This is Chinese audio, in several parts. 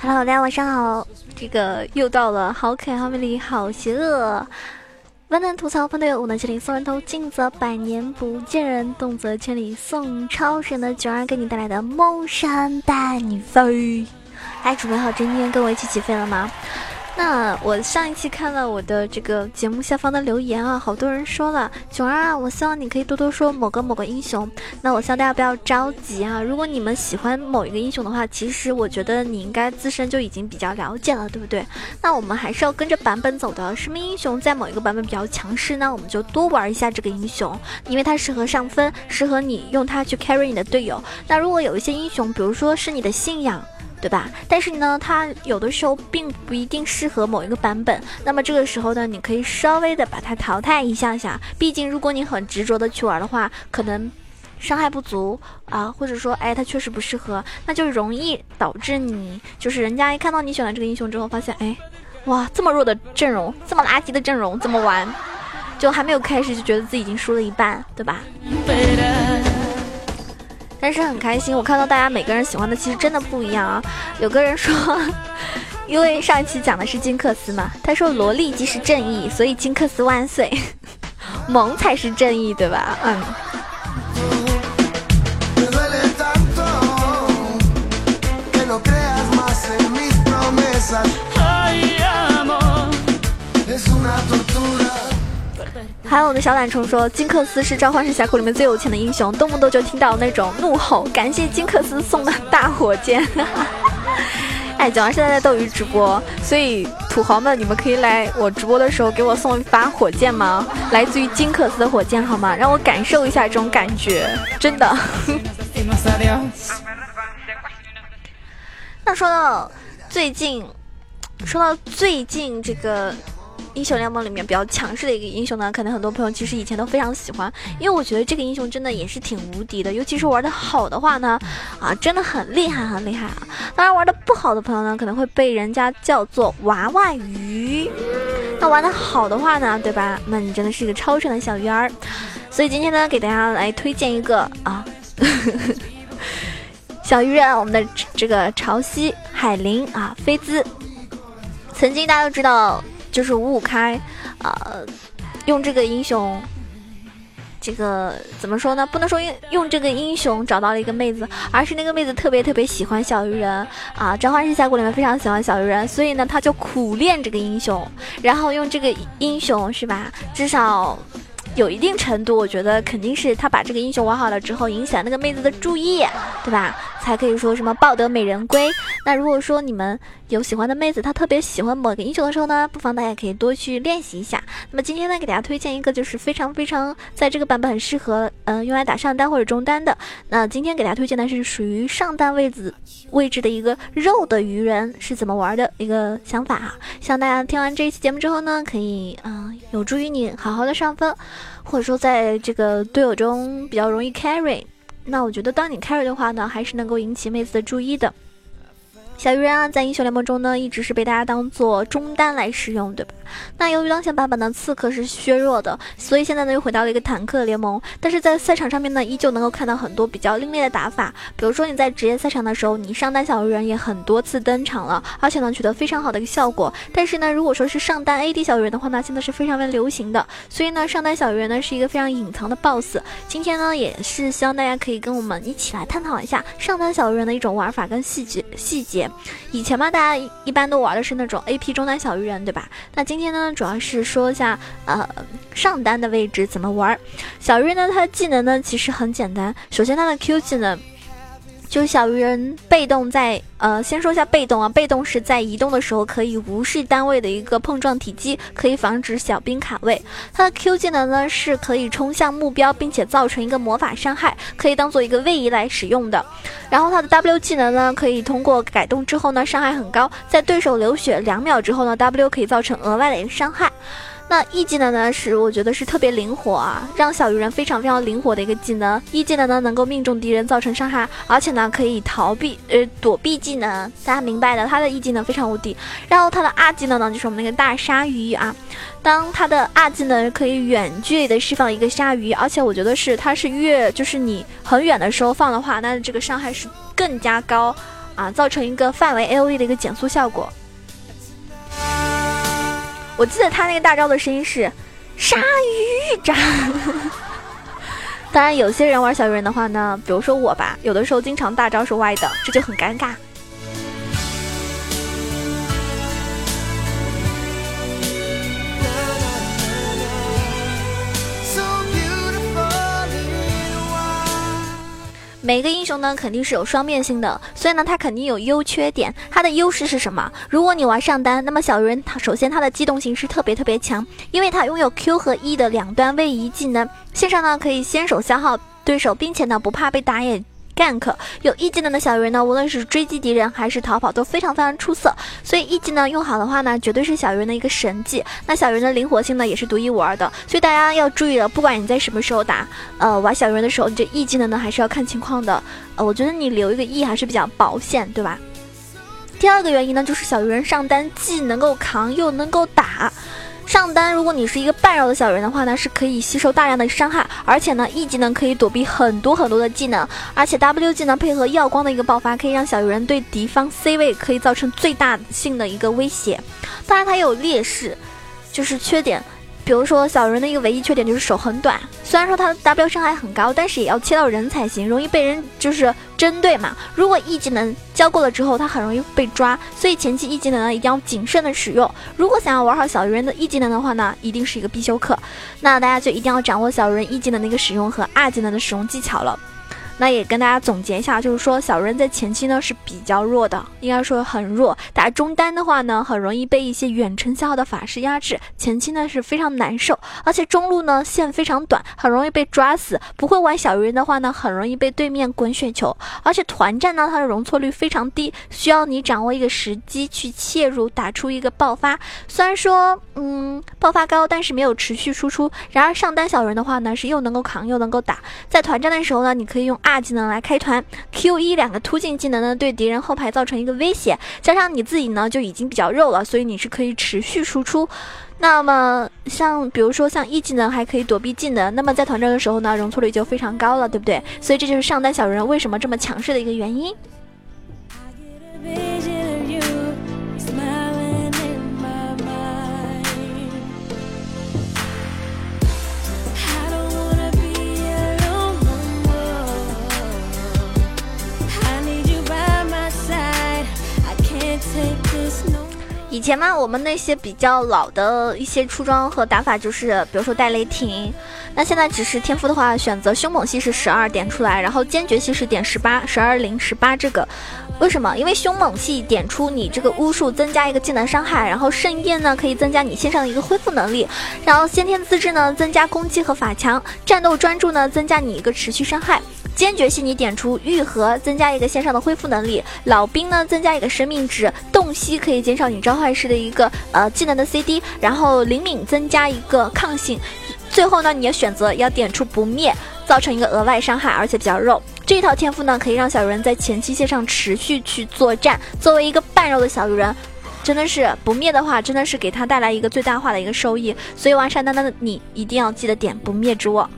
Hello，大家晚上好，这个又到了好可爱、好美丽、好邪恶。万能吐槽喷队，无能千里送人头，近则百年不见人，动则千里送超神的九儿给你带来的梦山带你飞。还准备好今天跟我一起起飞了吗？那我上一期看了我的这个节目下方的留言啊，好多人说了，囧儿啊，我希望你可以多多说某个某个英雄。那我希望大家不要着急啊，如果你们喜欢某一个英雄的话，其实我觉得你应该自身就已经比较了解了，对不对？那我们还是要跟着版本走的，什么英雄在某一个版本比较强势，那我们就多玩一下这个英雄，因为它适合上分，适合你用它去 carry 你的队友。那如果有一些英雄，比如说是你的信仰。对吧？但是呢，它有的时候并不一定适合某一个版本。那么这个时候呢，你可以稍微的把它淘汰一下下。毕竟如果你很执着的去玩的话，可能伤害不足啊，或者说哎，它确实不适合，那就容易导致你就是人家一看到你选了这个英雄之后，发现哎，哇，这么弱的阵容，这么垃圾的阵容，怎么玩？就还没有开始就觉得自己已经输了一半，对吧？但是很开心，我看到大家每个人喜欢的其实真的不一样啊。有个人说，因为上一期讲的是金克斯嘛，他说萝莉即是正义，所以金克斯万岁，萌才是正义，对吧？嗯。还有我的小懒虫说，金克斯是召唤师峡谷里面最有钱的英雄，动不动就听到那种怒吼，感谢金克斯送的大火箭。哎，讲完现在在斗鱼直播，所以土豪们，你们可以来我直播的时候给我送一发火箭吗？来自于金克斯的火箭好吗？让我感受一下这种感觉，真的。那说到最近，说到最近这个。英雄联盟里面比较强势的一个英雄呢，可能很多朋友其实以前都非常喜欢，因为我觉得这个英雄真的也是挺无敌的，尤其是玩的好的话呢，啊，真的很厉害很厉害啊！当然玩的不好的朋友呢，可能会被人家叫做娃娃鱼。那玩的好的话呢，对吧？那你真的是一个超神的小鱼儿。所以今天呢，给大家来推荐一个啊，小鱼人，我们的这个潮汐海灵啊，菲兹，曾经大家都知道。就是五五开，呃，用这个英雄，这个怎么说呢？不能说用用这个英雄找到了一个妹子，而是那个妹子特别特别喜欢小鱼人啊！召唤师峡谷里面非常喜欢小鱼人，所以呢，他就苦练这个英雄，然后用这个英雄是吧？至少。有一定程度，我觉得肯定是他把这个英雄玩好了之后，影响那个妹子的注意，对吧？才可以说什么抱得美人归。那如果说你们有喜欢的妹子，她特别喜欢某个英雄的时候呢，不妨大家可以多去练习一下。那么今天呢，给大家推荐一个就是非常非常在这个版本很适合，嗯，用来打上单或者中单的。那今天给大家推荐的是属于上单位置位置的一个肉的鱼人是怎么玩的一个想法哈。希望大家听完这一期节目之后呢，可以嗯，有助于你好好的上分。或者说，在这个队友中比较容易 carry，那我觉得当你 carry 的话呢，还是能够引起妹子的注意的。小鱼人啊，在英雄联盟中呢，一直是被大家当做中单来使用，对吧？那由于当前版本的刺客是削弱的，所以现在呢又回到了一个坦克联盟。但是在赛场上面呢，依旧能够看到很多比较另类的打法。比如说你在职业赛场的时候，你上单小鱼人也很多次登场了，而且呢取得非常好的一个效果。但是呢，如果说是上单 AD 小鱼人的话呢，现在是非常非常流行的。所以呢，上单小鱼人呢是一个非常隐藏的 BOSS。今天呢，也是希望大家可以跟我们一起来探讨一下上单小鱼人的一种玩法跟细节细节。以前嘛，大家一般都玩的是那种 A P 中单小鱼人，对吧？那今天呢，主要是说一下，呃，上单的位置怎么玩。小鱼人呢，它的技能呢其实很简单，首先它的 Q 技能。就是小鱼人被动在呃，先说一下被动啊，被动是在移动的时候可以无视单位的一个碰撞体积，可以防止小兵卡位。它的 Q 技能呢是可以冲向目标，并且造成一个魔法伤害，可以当做一个位移来使用的。然后它的 W 技能呢可以通过改动之后呢伤害很高，在对手流血两秒之后呢 W 可以造成额外的一个伤害。那 E 技能呢，是我觉得是特别灵活啊，让小鱼人非常非常灵活的一个技能。E 技能呢，能够命中敌人造成伤害，而且呢，可以逃避呃躲避技能，大家明白的。他的 E 技能非常无敌。然后他的 R 技能呢，就是我们那个大鲨鱼啊。当他的 R 技能可以远距离的释放一个鲨鱼，而且我觉得是它是越就是你很远的时候放的话，那这个伤害是更加高啊，造成一个范围 AOE 的一个减速效果。我记得他那个大招的声音是“鲨鱼斩”。当然，有些人玩小鱼人的话呢，比如说我吧，有的时候经常大招是歪的，这就很尴尬。每个英雄呢肯定是有双面性的，所以呢他肯定有优缺点。他的优势是什么？如果你玩上单，那么小鱼人他首先他的机动性是特别特别强，因为他拥有 Q 和 E 的两端位移技能，线上呢可以先手消耗对手，并且呢不怕被打野。Gank 有 E 技能的小鱼人呢，无论是追击敌人还是逃跑都非常非常出色，所以 E 技能用好的话呢，绝对是小鱼人的一个神技。那小鱼人的灵活性呢，也是独一无二的，所以大家要注意了，不管你在什么时候打，呃，玩小鱼人的时候，你这 E 技能呢还是要看情况的。呃，我觉得你留一个 E 还是比较保险，对吧？第二个原因呢，就是小鱼人上单既能够扛又能够打。上单，如果你是一个半肉的小人的话呢，是可以吸收大量的伤害，而且呢，E 技能可以躲避很多很多的技能，而且 W 技能配合耀光的一个爆发，可以让小鱼人对敌方 C 位可以造成最大性的一个威胁。当然，它也有劣势，就是缺点。比如说小人的一个唯一缺点就是手很短，虽然说他的 W 伤害很高，但是也要切到人才行，容易被人就是针对嘛。如果一技能交过了之后，他很容易被抓，所以前期一技能呢一定要谨慎的使用。如果想要玩好小鱼人的一技能的话呢，一定是一个必修课。那大家就一定要掌握小鱼人一技能的一个使用和二技能的使用技巧了。那也跟大家总结一下，就是说小人在前期呢是比较弱的，应该说很弱。打中单的话呢，很容易被一些远程消耗的法师压制，前期呢是非常难受。而且中路呢线非常短，很容易被抓死。不会玩小鱼人的话呢，很容易被对面滚雪球。而且团战呢，它的容错率非常低，需要你掌握一个时机去切入，打出一个爆发。虽然说嗯爆发高，但是没有持续输出。然而上单小人的话呢，是又能够扛又能够打。在团战的时候呢，你可以用。二技能来开团，Q 一两个突进技能呢，对敌人后排造成一个威胁，加上你自己呢就已经比较肉了，所以你是可以持续输出。那么像比如说像一技能还可以躲避技能，那么在团战的时候呢，容错率就非常高了，对不对？所以这就是上单小人为什么这么强势的一个原因。以前嘛，我们那些比较老的一些出装和打法就是，比如说带雷霆。那现在只是天赋的话，选择凶猛系是十二点出来，然后坚决系是点十八，十二零十八这个。为什么？因为凶猛系点出你这个巫术增加一个技能伤害，然后盛宴呢可以增加你线上的一个恢复能力，然后先天资质呢增加攻击和法强，战斗专注呢增加你一个持续伤害。坚决系你点出愈合，增加一个线上的恢复能力；老兵呢，增加一个生命值；洞悉可以减少你召唤师的一个呃技能的 CD；然后灵敏增加一个抗性；最后呢，你要选择要点出不灭，造成一个额外伤害，而且比较肉。这一套天赋呢，可以让小鱼人在前期线上持续去作战。作为一个半肉的小鱼人，真的是不灭的话，真的是给他带来一个最大化的一个收益。所以玩上单单的你一定要记得点不灭之握。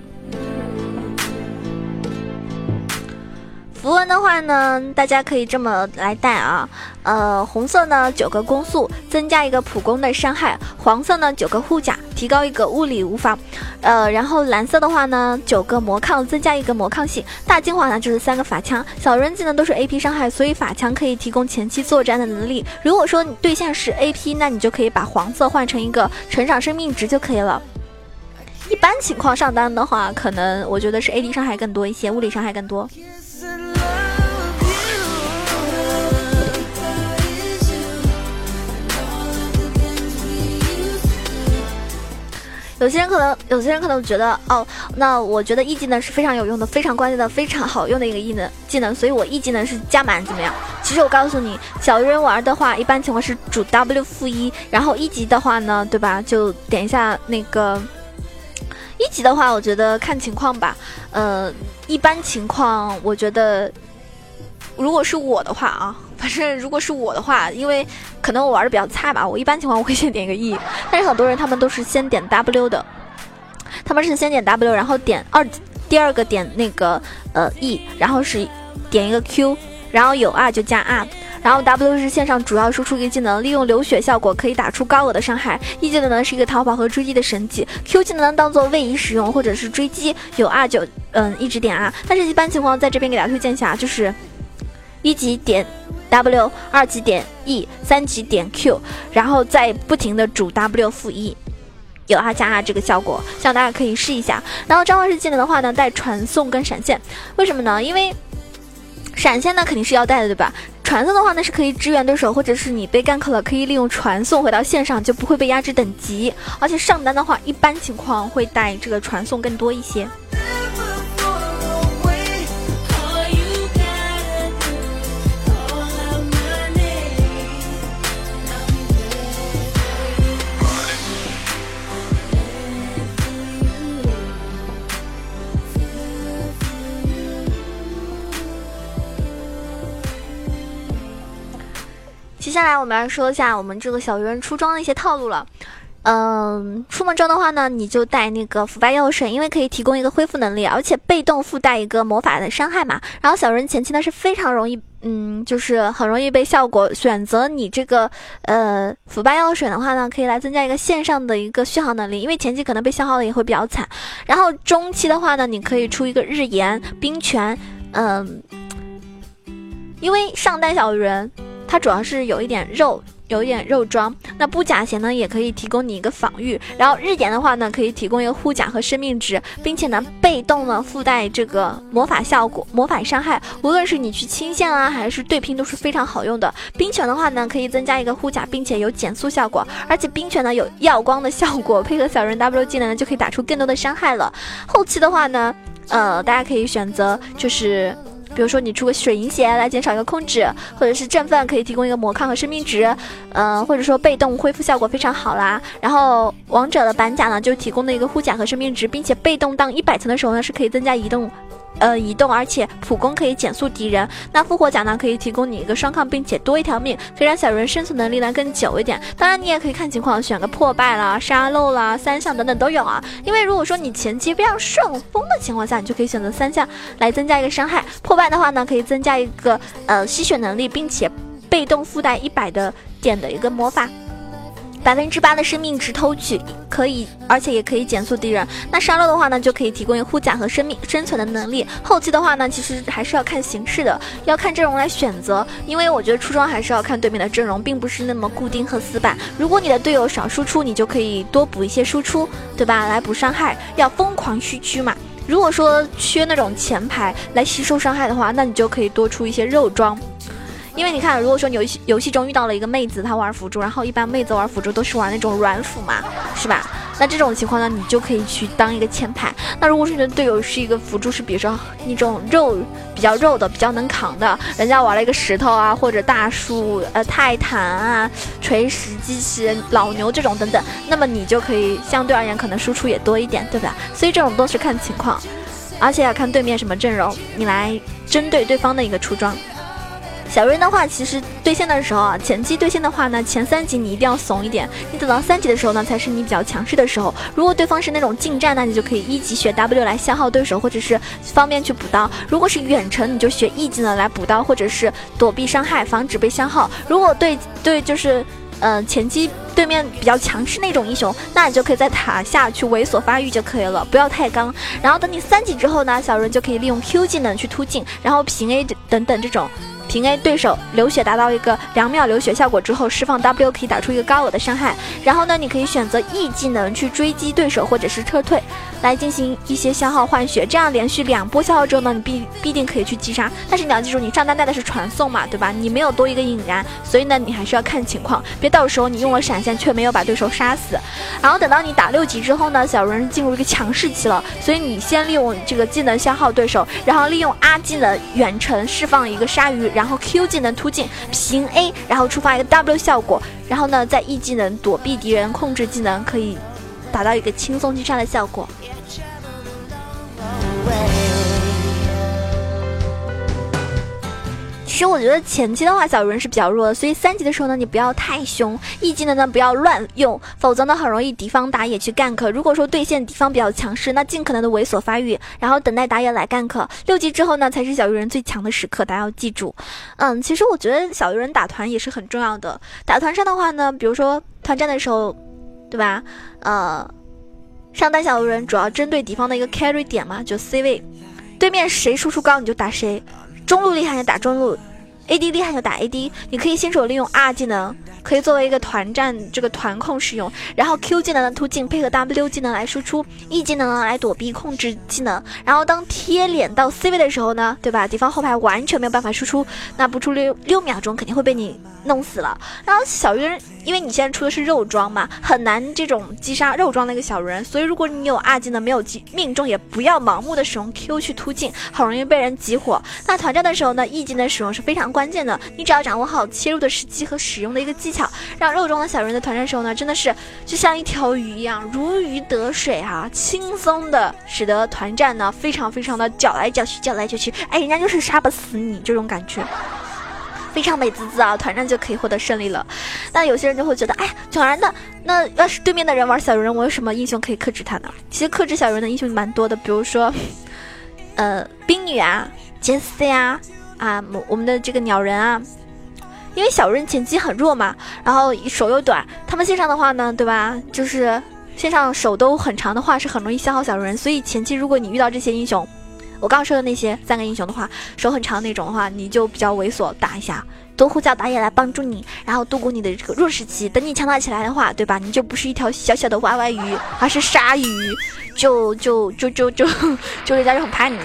符文的话呢，大家可以这么来带啊，呃，红色呢九个攻速，增加一个普攻的伤害；黄色呢九个护甲，提高一个物理无防；呃，然后蓝色的话呢九个魔抗，增加一个魔抗性；大精华呢就是三个法枪。小人技能都是 A P 伤害，所以法枪可以提供前期作战的能力。如果说你对象是 A P，那你就可以把黄色换成一个成长生命值就可以了。一般情况上单的话，可能我觉得是 A D 伤害更多一些，物理伤害更多。有些人可能，有些人可能觉得，哦，那我觉得 E 技能是非常有用的，非常关键的，非常好用的一个技能技能，所以我 E 技能是加满怎么样？其实我告诉你，小鱼人玩的话，一般情况是主 W 负一，然后一级的话呢，对吧？就点一下那个一级的话，我觉得看情况吧，呃，一般情况我觉得。如果是我的话啊，反正如果是我的话，因为可能我玩的比较菜吧，我一般情况我会先点个 E，但是很多人他们都是先点 W 的，他们是先点 W，然后点二第二个点那个呃 E，然后是点一个 Q，然后有 R 就加 R，然后 W 是线上主要输出一个技能，利用流血效果可以打出高额的伤害。E 技能呢是一个逃跑和追击的神技，Q 技能当做位移使用或者是追击，有 R 就嗯一直点 R，但是一般情况在这边给大家推荐一下，就是。一级点 W，二级点 E，三级点 Q，然后再不停的主 W 负 E，有啊加啊这个效果，希望大家可以试一下。然后召唤师技能的话呢，带传送跟闪现，为什么呢？因为闪现呢肯定是要带的，对吧？传送的话呢是可以支援对手，或者是你被 gank 了，可以利用传送回到线上，就不会被压制等级。而且上单的话，一般情况会带这个传送更多一些。接下来我们来说一下我们这个小鱼人出装的一些套路了。嗯，出门装的话呢，你就带那个腐败药水，因为可以提供一个恢复能力，而且被动附带一个魔法的伤害嘛。然后小人前期呢是非常容易，嗯，就是很容易被效果。选择你这个呃腐败药水的话呢，可以来增加一个线上的一个续航能力，因为前期可能被消耗的也会比较惨。然后中期的话呢，你可以出一个日炎冰拳，嗯，因为上单小鱼人。它主要是有一点肉，有一点肉装。那布甲鞋呢，也可以提供你一个防御。然后日炎的话呢，可以提供一个护甲和生命值，并且呢，被动呢附带这个魔法效果、魔法伤害。无论是你去清线啊，还是对拼都是非常好用的。冰拳的话呢，可以增加一个护甲，并且有减速效果。而且冰拳呢有耀光的效果，配合小人 W 技能就可以打出更多的伤害了。后期的话呢，呃，大家可以选择就是。比如说你出个水银鞋来减少一个控制，或者是振奋可以提供一个魔抗和生命值，嗯，或者说被动恢复效果非常好啦。然后王者的板甲呢就提供的一个护甲和生命值，并且被动当一百层的时候呢是可以增加移动。呃，移动，而且普攻可以减速敌人。那复活甲呢，可以提供你一个双抗，并且多一条命，可以让小人生存能力呢更久一点。当然，你也可以看情况选个破败啦、沙漏啦、三项等等都有啊。因为如果说你前期非常顺风的情况下，你就可以选择三项来增加一个伤害。破败的话呢，可以增加一个呃吸血能力，并且被动附带一百的点的一个魔法。百分之八的生命值偷取可以，而且也可以减速敌人。那沙漏的话呢，就可以提供一个护甲和生命生存的能力。后期的话呢，其实还是要看形势的，要看阵容来选择。因为我觉得出装还是要看对面的阵容，并不是那么固定和死板。如果你的队友少输出，你就可以多补一些输出，对吧？来补伤害，要疯狂虚区嘛。如果说缺那种前排来吸收伤害的话，那你就可以多出一些肉装。因为你看，如果说游戏游戏中遇到了一个妹子，她玩辅助，然后一般妹子玩辅助都是玩那种软辅嘛，是吧？那这种情况呢，你就可以去当一个前排。那如果说你的队友是一个辅助，是比如说那种肉比较肉的、比较能扛的，人家玩了一个石头啊，或者大树、呃泰坦啊、锤石机器人、老牛这种等等，那么你就可以相对而言可能输出也多一点，对吧？所以这种都是看情况，而且要看对面什么阵容，你来针对对方的一个出装。小瑞的话，其实对线的时候啊，前期对线的话呢，前三级你一定要怂一点，你等到三级的时候呢，才是你比较强势的时候。如果对方是那种近战，那你就可以一级学 W 来消耗对手，或者是方便去补刀；如果是远程，你就学 E 技能来补刀，或者是躲避伤害，防止被消耗。如果对对就是，呃，前期对面比较强势那种英雄，那你就可以在塔下去猥琐发育就可以了，不要太刚。然后等你三级之后呢，小人就可以利用 Q 技能去突进，然后平 A 等等这种。平 A 对手流血达到一个两秒流血效果之后，释放 W 可以打出一个高额的伤害。然后呢，你可以选择 E 技能去追击对手或者是撤退，来进行一些消耗换血。这样连续两波消耗之后呢，你必必定可以去击杀。但是你要记住，你上单带的是传送嘛，对吧？你没有多一个引燃，所以呢，你还是要看情况，别到时候你用了闪现却没有把对手杀死。然后等到你打六级之后呢，小人进入一个强势期了，所以你先利用这个技能消耗对手，然后利用 R 技能远程释放一个鲨鱼，然后 Q 技能突进平 A，然后触发一个 W 效果，然后呢再 E 技能躲避敌人控制技能，可以达到一个轻松击杀的效果。其实我觉得前期的话，小鱼人是比较弱的，所以三级的时候呢，你不要太凶一技能呢不要乱用，否则呢很容易敌方打野去 gank。如果说对线敌方比较强势，那尽可能的猥琐发育，然后等待打野来 gank。六级之后呢，才是小鱼人最强的时刻，大家要记住。嗯，其实我觉得小鱼人打团也是很重要的。打团上的话呢，比如说团战的时候，对吧？呃，上单小鱼人主要针对敌方的一个 carry 点嘛，就 C 位，对面谁输出高你就打谁，中路厉害就打中路。AD 厉害就打 AD，你可以新手利用 R 技能，可以作为一个团战这个团控使用，然后 Q 技能的突进配合 W 技能来输出，E 技能来躲避控制技能，然后当贴脸到 C 位的时候呢，对吧？敌方后排完全没有办法输出，那不出六六秒钟肯定会被你弄死了。然后小鱼人，因为你现在出的是肉装嘛，很难这种击杀肉装那个小鱼人，所以如果你有二技能没有击命中，也不要盲目的使用 Q 去突进，很容易被人集火。那团战的时候呢，E 技能使用是非常关。键的，你只要掌握好切入的时机和使用的一个技巧，让肉装的小鱼人在团战时候呢，真的是就像一条鱼一样，如鱼得水啊，轻松的使得团战呢非常非常的搅来搅去，搅来搅去，哎，人家就是杀不死你这种感觉，非常美滋滋啊，团战就可以获得胜利了。那有些人就会觉得，哎，囧儿那那要是对面的人玩小人，我有什么英雄可以克制他呢？其实克制小人的英雄蛮多的，比如说，呃，冰女啊，杰斯呀。啊，我们的这个鸟人啊，因为小人前期很弱嘛，然后手又短，他们线上的话呢，对吧？就是线上手都很长的话，是很容易消耗小人。所以前期如果你遇到这些英雄，我刚刚说的那些三个英雄的话，手很长那种的话，你就比较猥琐，打一下，多呼叫打野来帮助你，然后度过你的这个弱势期。等你强大起来的话，对吧？你就不是一条小小的歪歪鱼，而是鲨鱼，就就就就就 就人家就很怕你。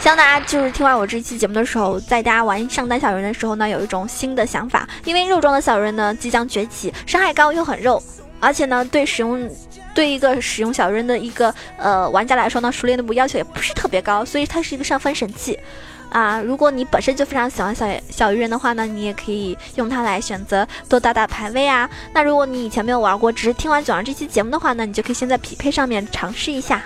希望大家就是听完我这期节目的时候，在大家玩上单小人的时候呢，有一种新的想法。因为肉装的小人呢即将崛起，伤害高又很肉，而且呢对使用对一个使用小鱼人的一个呃玩家来说呢，熟练度要求也不是特别高，所以它是一个上分神器啊。如果你本身就非常喜欢小小鱼人的话呢，你也可以用它来选择多打打排位啊。那如果你以前没有玩过，只是听完九儿这期节目的话呢，你就可以先在匹配上面尝试一下。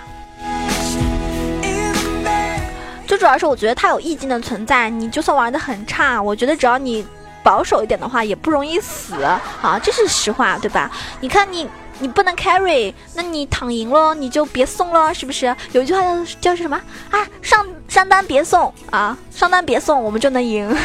最主要是我觉得它有意境的存在，你就算玩的很差，我觉得只要你保守一点的话，也不容易死啊，这是实话，对吧？你看你你不能 carry，那你躺赢了你就别送了，是不是？有一句话叫叫什么？啊？上上单别送。啊，上单别送，我们就能赢。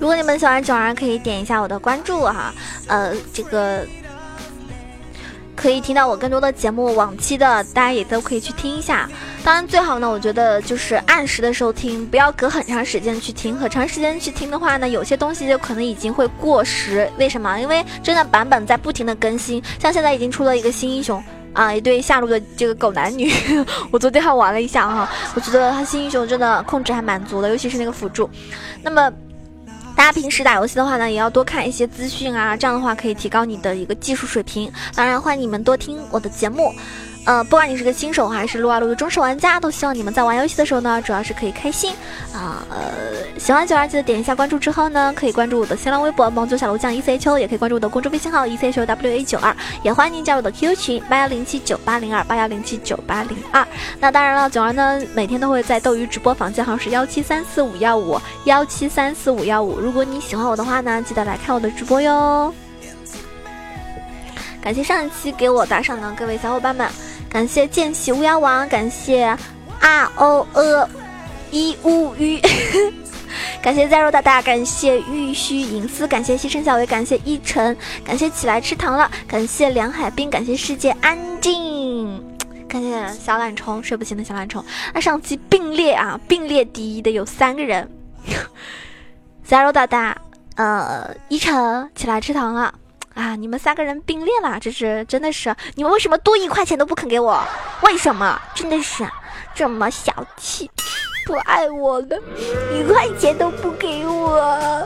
如果你们喜欢九儿，可以点一下我的关注哈，呃，这个可以听到我更多的节目，往期的大家也都可以去听一下。当然，最好呢，我觉得就是按时的时候听，不要隔很长时间去听。很长时间去听的话呢，有些东西就可能已经会过时。为什么？因为真的版本在不停的更新，像现在已经出了一个新英雄啊，一对下路的这个狗男女，我昨天还玩了一下哈，我觉得他新英雄真的控制还蛮足的，尤其是那个辅助。那么。大家平时打游戏的话呢，也要多看一些资讯啊，这样的话可以提高你的一个技术水平。当然，欢迎你们多听我的节目。呃，不管你是个新手还是撸啊撸的忠实玩家，都希望你们在玩游戏的时候呢，主要是可以开心啊。呃，喜欢九儿记得点一下关注之后呢，可以关注我的新浪微博萌九小楼酱 E C H O，也可以关注我的公众微信号 E C H O W A 九二，也欢迎您加入我的 QQ 群八幺零七九八零二八幺零七九八零二。那当然了，九儿呢每天都会在斗鱼直播，房间号是幺七三四五幺五幺七三四五幺五。如果你喜欢我的话呢，记得来看我的直播哟。感谢上一期给我打赏的各位小伙伴们。感谢见习巫妖王，感谢 R O E 一乌鱼。感谢在肉大大，感谢玉虚隐私，感谢西城小薇，感谢一晨，感谢起来吃糖了，感谢梁海滨，感谢世界安静，感谢小懒虫睡不醒的小懒虫。那上期并列啊，并列第一的有三个人，在肉大大，呃，一晨起来吃糖了啊，你们三个人并列了，这是真的是，你们为什么多一块钱都不肯给我？为什么？真的是这么小气。不爱我了，一块钱都不给我。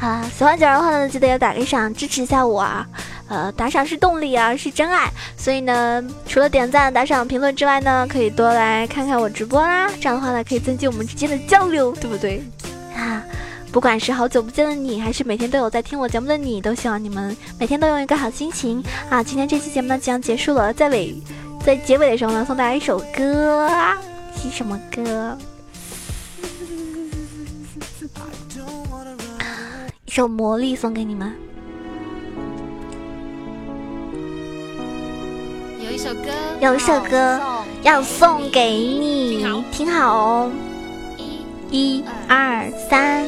啊，喜欢九儿的话呢，记得要打个赏，支持一下我啊。呃，打赏是动力啊，是真爱。所以呢，除了点赞、打赏、评论之外呢，可以多来看看我直播啦。这样的话呢，可以增进我们之间的交流，对不对？啊，不管是好久不见的你，还是每天都有在听我节目的你，都希望你们每天都有一个好心情啊。今天这期节目呢，即将结束了，在尾，在结尾的时候呢，送大家一首歌。是什么歌？一首《魔力》送给你们。有一首歌，有一首歌要送给你，听好哦。一、二、三。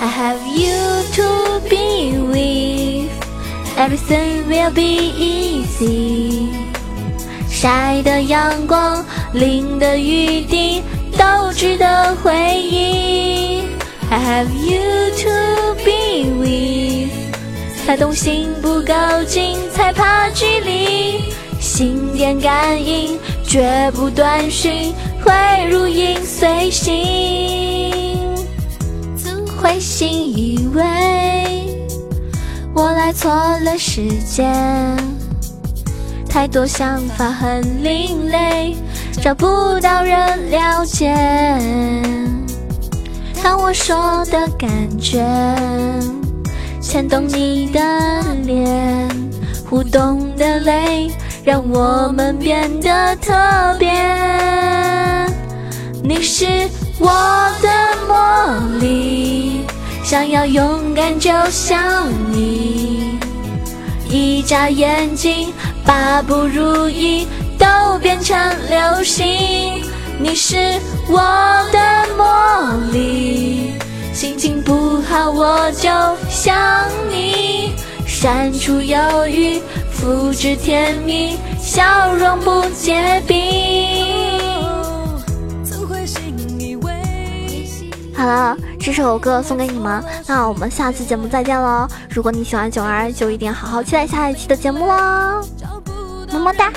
I have you to be with, everything will be easy. 晒的阳光，淋的雨滴，都值得回忆。I have you to be with，才动心不够近，才怕距离。心电感应，绝不断讯，会如影随形。怎会信以为我来错了时间？太多想法很另类，找不到人了解。看我说的感觉，牵动你的脸，互动的泪，让我们变得特别。你是我的，想要勇敢就像你，一眨眼睛。把不如意都变成流星，你是我的魔力。心情不好我就想你，删除忧郁，复制甜蜜，笑容不结冰。好了，这首歌送给你们，那我们下期节目再见喽！如果你喜欢九儿，就一定好好期待下一期的节目喽！么么哒。